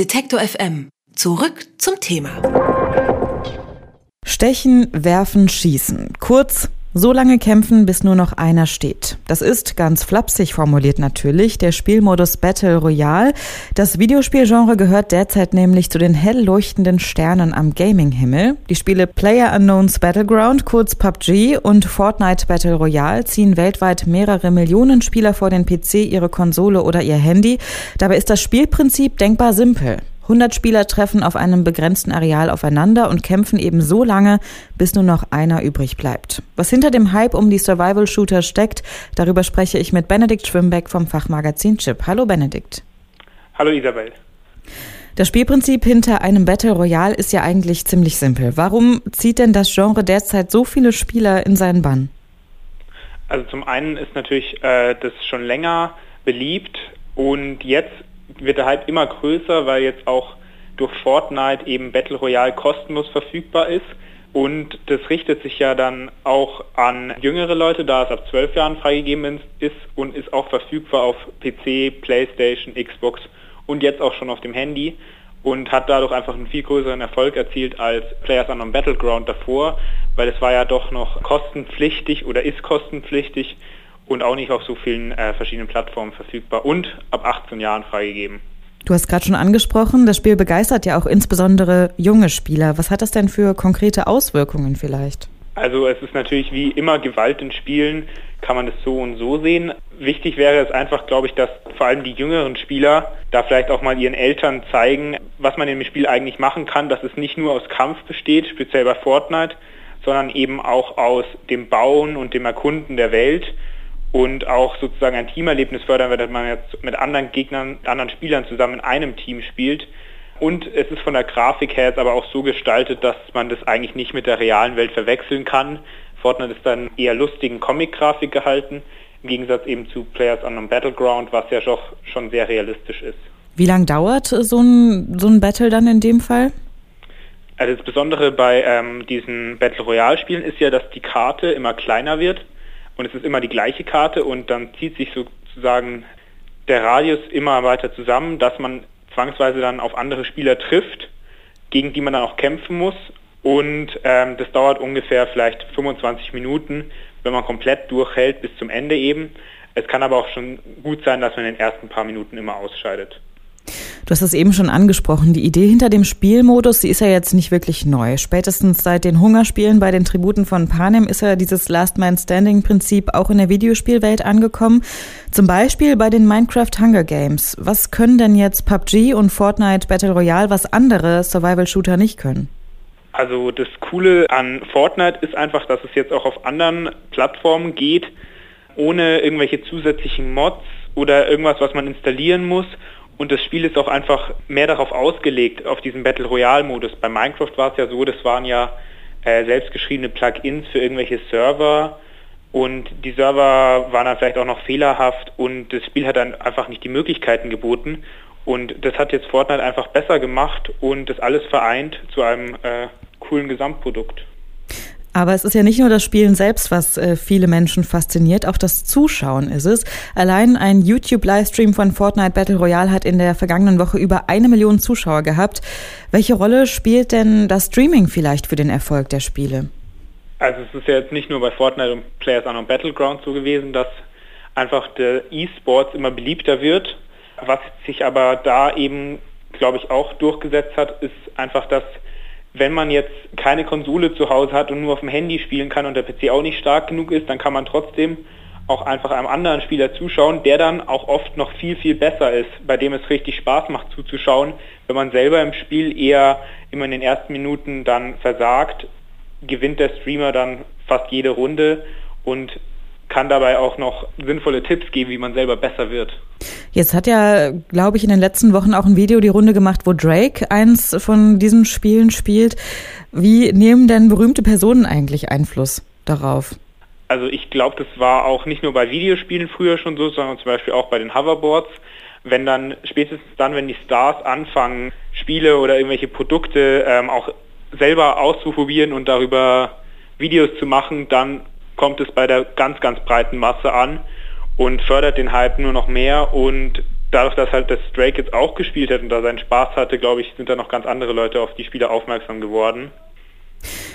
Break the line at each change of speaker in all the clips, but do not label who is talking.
Detektor FM. Zurück zum Thema.
Stechen, werfen, schießen. Kurz, so lange kämpfen, bis nur noch einer steht. Das ist, ganz flapsig formuliert natürlich, der Spielmodus Battle Royale. Das Videospielgenre gehört derzeit nämlich zu den hell leuchtenden Sternen am Gaming-Himmel. Die Spiele Player Unknowns Battleground, kurz PUBG, und Fortnite Battle Royale ziehen weltweit mehrere Millionen Spieler vor den PC, ihre Konsole oder ihr Handy. Dabei ist das Spielprinzip denkbar simpel. 100 Spieler treffen auf einem begrenzten Areal aufeinander und kämpfen eben so lange, bis nur noch einer übrig bleibt. Was hinter dem Hype um die Survival-Shooter steckt, darüber spreche ich mit Benedikt Schwimbeck vom Fachmagazin Chip. Hallo Benedikt.
Hallo Isabel.
Das Spielprinzip hinter einem Battle Royale ist ja eigentlich ziemlich simpel. Warum zieht denn das Genre derzeit so viele Spieler in seinen Bann?
Also zum einen ist natürlich äh, das schon länger beliebt und jetzt wird der Hype immer größer, weil jetzt auch durch Fortnite eben Battle Royale kostenlos verfügbar ist. Und das richtet sich ja dann auch an jüngere Leute, da es ab 12 Jahren freigegeben ist und ist auch verfügbar auf PC, Playstation, Xbox und jetzt auch schon auf dem Handy und hat dadurch einfach einen viel größeren Erfolg erzielt als Players Unknown Battleground davor, weil es war ja doch noch kostenpflichtig oder ist kostenpflichtig und auch nicht auf so vielen äh, verschiedenen Plattformen verfügbar und ab 18 Jahren freigegeben.
Du hast gerade schon angesprochen, das Spiel begeistert ja auch insbesondere junge Spieler. Was hat das denn für konkrete Auswirkungen vielleicht?
Also es ist natürlich wie immer Gewalt in Spielen, kann man es so und so sehen. Wichtig wäre es einfach, glaube ich, dass vor allem die jüngeren Spieler da vielleicht auch mal ihren Eltern zeigen, was man in dem Spiel eigentlich machen kann, dass es nicht nur aus Kampf besteht, speziell bei Fortnite, sondern eben auch aus dem Bauen und dem Erkunden der Welt und auch sozusagen ein Teamerlebnis fördern, wenn man jetzt mit anderen Gegnern, anderen Spielern zusammen in einem Team spielt. Und es ist von der Grafik her jetzt aber auch so gestaltet, dass man das eigentlich nicht mit der realen Welt verwechseln kann. Fortnite ist dann eher lustigen Comic-Grafik gehalten, im Gegensatz eben zu Players Unknown Battleground, was ja doch schon sehr realistisch ist.
Wie lange dauert so ein, so ein Battle dann in dem Fall?
Also das Besondere bei ähm, diesen Battle Royale Spielen ist ja, dass die Karte immer kleiner wird und es ist immer die gleiche Karte und dann zieht sich sozusagen der Radius immer weiter zusammen, dass man zwangsweise dann auf andere Spieler trifft, gegen die man dann auch kämpfen muss und ähm, das dauert ungefähr vielleicht 25 Minuten, wenn man komplett durchhält bis zum Ende eben. Es kann aber auch schon gut sein, dass man in den ersten paar Minuten immer ausscheidet.
Du hast es eben schon angesprochen. Die Idee hinter dem Spielmodus, die ist ja jetzt nicht wirklich neu. Spätestens seit den Hungerspielen bei den Tributen von Panem ist ja dieses Last Man Standing Prinzip auch in der Videospielwelt angekommen. Zum Beispiel bei den Minecraft Hunger Games. Was können denn jetzt PUBG und Fortnite Battle Royale, was andere Survival Shooter nicht können?
Also das Coole an Fortnite ist einfach, dass es jetzt auch auf anderen Plattformen geht, ohne irgendwelche zusätzlichen Mods oder irgendwas, was man installieren muss und das Spiel ist auch einfach mehr darauf ausgelegt, auf diesen Battle Royale-Modus. Bei Minecraft war es ja so, das waren ja äh, selbstgeschriebene Plugins für irgendwelche Server und die Server waren dann vielleicht auch noch fehlerhaft und das Spiel hat dann einfach nicht die Möglichkeiten geboten. Und das hat jetzt Fortnite einfach besser gemacht und das alles vereint zu einem äh, coolen Gesamtprodukt.
Aber es ist ja nicht nur das Spielen selbst, was äh, viele Menschen fasziniert, auch das Zuschauen ist es. Allein ein YouTube-Livestream von Fortnite Battle Royale hat in der vergangenen Woche über eine Million Zuschauer gehabt. Welche Rolle spielt denn das Streaming vielleicht für den Erfolg der Spiele?
Also es ist ja jetzt nicht nur bei Fortnite und Players Unknown Battleground so gewesen, dass einfach der E-Sports immer beliebter wird. Was sich aber da eben, glaube ich, auch durchgesetzt hat, ist einfach, dass wenn man jetzt keine Konsole zu Hause hat und nur auf dem Handy spielen kann und der PC auch nicht stark genug ist, dann kann man trotzdem auch einfach einem anderen Spieler zuschauen, der dann auch oft noch viel, viel besser ist, bei dem es richtig Spaß macht zuzuschauen. Wenn man selber im Spiel eher immer in den ersten Minuten dann versagt, gewinnt der Streamer dann fast jede Runde und kann dabei auch noch sinnvolle Tipps geben, wie man selber besser wird.
Jetzt hat ja, glaube ich, in den letzten Wochen auch ein Video die Runde gemacht, wo Drake eins von diesen Spielen spielt. Wie nehmen denn berühmte Personen eigentlich Einfluss darauf?
Also ich glaube, das war auch nicht nur bei Videospielen früher schon so, sondern zum Beispiel auch bei den Hoverboards. Wenn dann spätestens dann, wenn die Stars anfangen, Spiele oder irgendwelche Produkte ähm, auch selber auszuprobieren und darüber Videos zu machen, dann kommt es bei der ganz, ganz breiten Masse an und fördert den Hype nur noch mehr und dadurch, dass halt das Drake jetzt auch gespielt hat und da seinen Spaß hatte, glaube ich, sind da noch ganz andere Leute auf die Spiele aufmerksam geworden.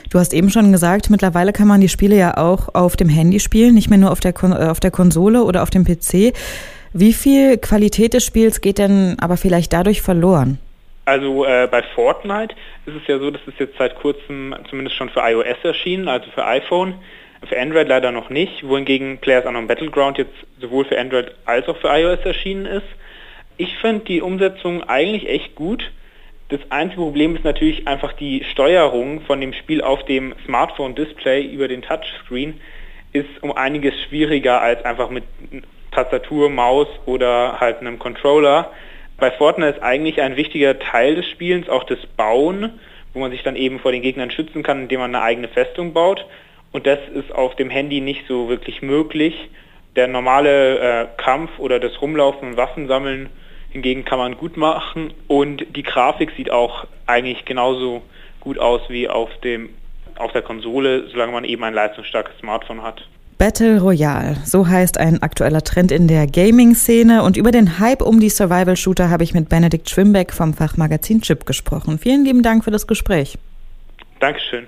Du hast eben schon gesagt, mittlerweile kann man die Spiele ja auch auf dem Handy spielen, nicht mehr nur auf der, Kon äh, auf der Konsole oder auf dem PC. Wie viel Qualität des Spiels geht denn aber vielleicht dadurch verloren?
Also äh, bei Fortnite ist es ja so, dass es jetzt seit kurzem zumindest schon für iOS erschienen, also für iPhone. Für Android leider noch nicht, wohingegen Players Unknown Battleground jetzt sowohl für Android als auch für iOS erschienen ist. Ich finde die Umsetzung eigentlich echt gut. Das einzige Problem ist natürlich einfach die Steuerung von dem Spiel auf dem Smartphone-Display über den Touchscreen ist um einiges schwieriger als einfach mit Tastatur, Maus oder halt einem Controller. Bei Fortnite ist eigentlich ein wichtiger Teil des Spielens auch das Bauen, wo man sich dann eben vor den Gegnern schützen kann, indem man eine eigene Festung baut. Und das ist auf dem Handy nicht so wirklich möglich. Der normale äh, Kampf oder das Rumlaufen und Waffensammeln hingegen kann man gut machen und die Grafik sieht auch eigentlich genauso gut aus wie auf dem auf der Konsole, solange man eben ein leistungsstarkes Smartphone hat.
Battle Royale, so heißt ein aktueller Trend in der Gaming-Szene. Und über den Hype um die Survival-Shooter habe ich mit Benedikt Schwimbeck vom Fachmagazin Chip gesprochen. Vielen lieben Dank für das Gespräch.
Dankeschön.